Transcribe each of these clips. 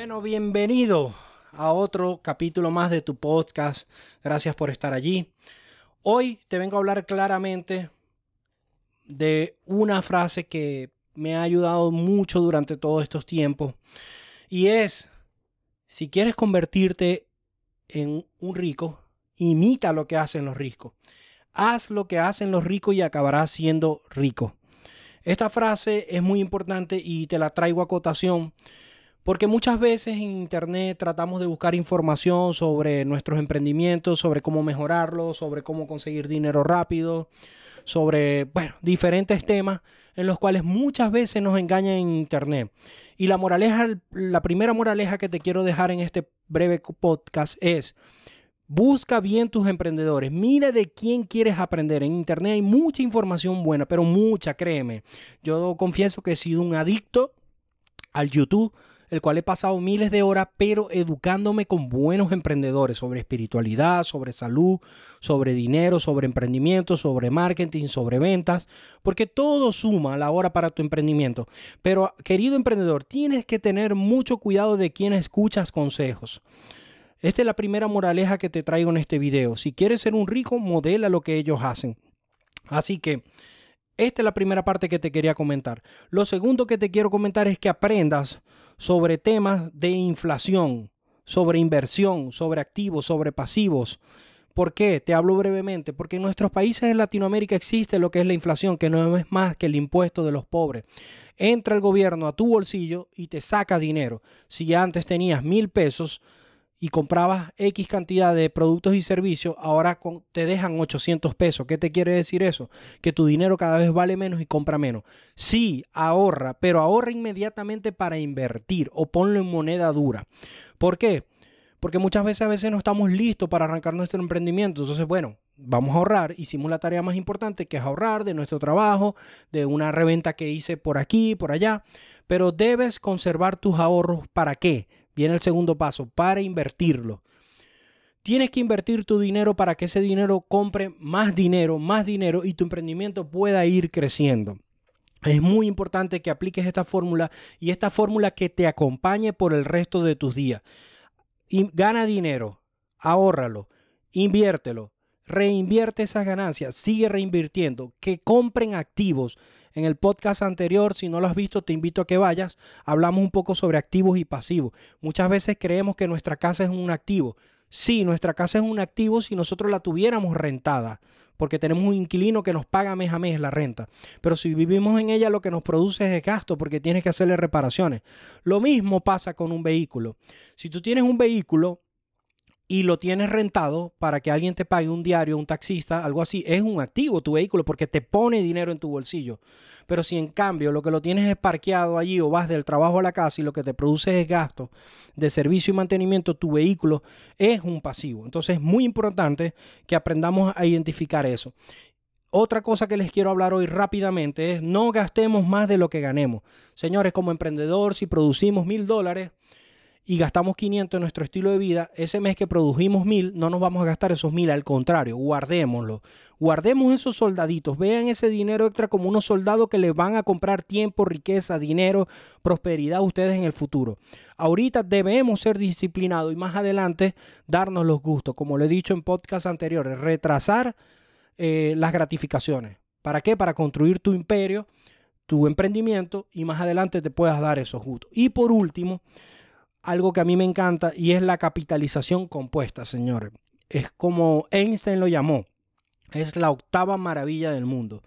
Bueno, bienvenido a otro capítulo más de tu podcast. Gracias por estar allí. Hoy te vengo a hablar claramente de una frase que me ha ayudado mucho durante todos estos tiempos y es, si quieres convertirte en un rico, imita lo que hacen los ricos. Haz lo que hacen los ricos y acabarás siendo rico. Esta frase es muy importante y te la traigo a cotación porque muchas veces en Internet tratamos de buscar información sobre nuestros emprendimientos, sobre cómo mejorarlos, sobre cómo conseguir dinero rápido, sobre, bueno, diferentes temas en los cuales muchas veces nos engañan en Internet. Y la moraleja, la primera moraleja que te quiero dejar en este breve podcast es, busca bien tus emprendedores, mira de quién quieres aprender. En Internet hay mucha información buena, pero mucha, créeme. Yo confieso que he sido un adicto al YouTube el cual he pasado miles de horas, pero educándome con buenos emprendedores sobre espiritualidad, sobre salud, sobre dinero, sobre emprendimiento, sobre marketing, sobre ventas, porque todo suma a la hora para tu emprendimiento. Pero, querido emprendedor, tienes que tener mucho cuidado de quién escuchas consejos. Esta es la primera moraleja que te traigo en este video. Si quieres ser un rico, modela lo que ellos hacen. Así que esta es la primera parte que te quería comentar. Lo segundo que te quiero comentar es que aprendas sobre temas de inflación, sobre inversión, sobre activos, sobre pasivos. ¿Por qué? Te hablo brevemente. Porque en nuestros países de Latinoamérica existe lo que es la inflación, que no es más que el impuesto de los pobres. Entra el gobierno a tu bolsillo y te saca dinero. Si antes tenías mil pesos, y comprabas X cantidad de productos y servicios, ahora te dejan 800 pesos. ¿Qué te quiere decir eso? Que tu dinero cada vez vale menos y compra menos. Sí, ahorra, pero ahorra inmediatamente para invertir o ponlo en moneda dura. ¿Por qué? Porque muchas veces a veces no estamos listos para arrancar nuestro emprendimiento. Entonces, bueno, vamos a ahorrar. Hicimos la tarea más importante que es ahorrar de nuestro trabajo, de una reventa que hice por aquí, por allá. Pero debes conservar tus ahorros. ¿Para qué? Viene el segundo paso, para invertirlo. Tienes que invertir tu dinero para que ese dinero compre más dinero, más dinero y tu emprendimiento pueda ir creciendo. Es muy importante que apliques esta fórmula y esta fórmula que te acompañe por el resto de tus días. gana dinero, ahórralo, inviértelo, reinvierte esas ganancias, sigue reinvirtiendo, que compren activos. En el podcast anterior, si no lo has visto, te invito a que vayas. Hablamos un poco sobre activos y pasivos. Muchas veces creemos que nuestra casa es un activo. Sí, nuestra casa es un activo si nosotros la tuviéramos rentada, porque tenemos un inquilino que nos paga mes a mes la renta. Pero si vivimos en ella, lo que nos produce es gasto, porque tienes que hacerle reparaciones. Lo mismo pasa con un vehículo. Si tú tienes un vehículo, y lo tienes rentado para que alguien te pague un diario, un taxista, algo así, es un activo tu vehículo porque te pone dinero en tu bolsillo. Pero si en cambio lo que lo tienes es parqueado allí o vas del trabajo a la casa y lo que te produce es gasto de servicio y mantenimiento, tu vehículo es un pasivo. Entonces es muy importante que aprendamos a identificar eso. Otra cosa que les quiero hablar hoy rápidamente es no gastemos más de lo que ganemos. Señores, como emprendedor, si producimos mil dólares, y gastamos 500 en nuestro estilo de vida, ese mes que produjimos 1000, no nos vamos a gastar esos 1000, al contrario, guardémoslo. Guardemos esos soldaditos, vean ese dinero extra como unos soldados que les van a comprar tiempo, riqueza, dinero, prosperidad a ustedes en el futuro. Ahorita debemos ser disciplinados y más adelante darnos los gustos, como lo he dicho en podcast anteriores, retrasar eh, las gratificaciones. ¿Para qué? Para construir tu imperio, tu emprendimiento y más adelante te puedas dar esos gustos. Y por último, algo que a mí me encanta y es la capitalización compuesta, señores. es como Einstein lo llamó, es la octava maravilla del mundo.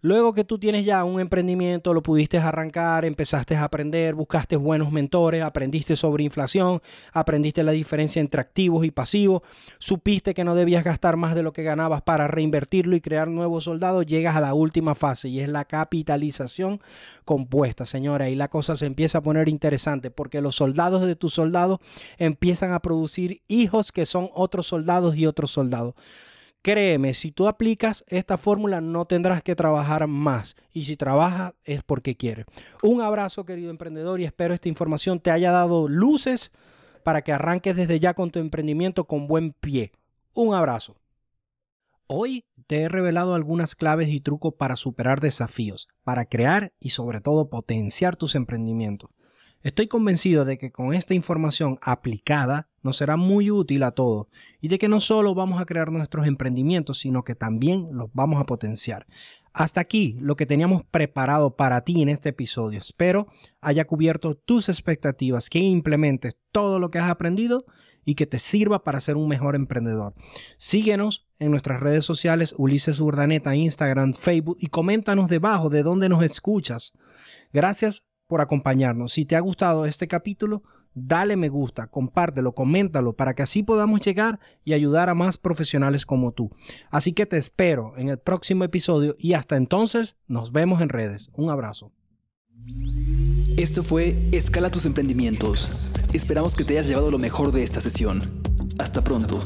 Luego que tú tienes ya un emprendimiento, lo pudiste arrancar, empezaste a aprender, buscaste buenos mentores, aprendiste sobre inflación, aprendiste la diferencia entre activos y pasivos, supiste que no debías gastar más de lo que ganabas para reinvertirlo y crear nuevos soldados, llegas a la última fase y es la capitalización compuesta, señora. Y la cosa se empieza a poner interesante porque los soldados de tus soldados empiezan a producir hijos que son otros soldados y otros soldados. Créeme, si tú aplicas esta fórmula no tendrás que trabajar más y si trabajas es porque quieres. Un abrazo querido emprendedor y espero esta información te haya dado luces para que arranques desde ya con tu emprendimiento con buen pie. Un abrazo. Hoy te he revelado algunas claves y trucos para superar desafíos, para crear y sobre todo potenciar tus emprendimientos. Estoy convencido de que con esta información aplicada nos será muy útil a todos y de que no solo vamos a crear nuestros emprendimientos, sino que también los vamos a potenciar. Hasta aquí lo que teníamos preparado para ti en este episodio. Espero haya cubierto tus expectativas, que implementes todo lo que has aprendido y que te sirva para ser un mejor emprendedor. Síguenos en nuestras redes sociales Ulises Urdaneta, Instagram, Facebook y coméntanos debajo de dónde nos escuchas. Gracias por acompañarnos. Si te ha gustado este capítulo, dale me gusta, compártelo, coméntalo para que así podamos llegar y ayudar a más profesionales como tú. Así que te espero en el próximo episodio y hasta entonces nos vemos en redes. Un abrazo. Esto fue Escala tus emprendimientos. Esperamos que te hayas llevado lo mejor de esta sesión. Hasta pronto.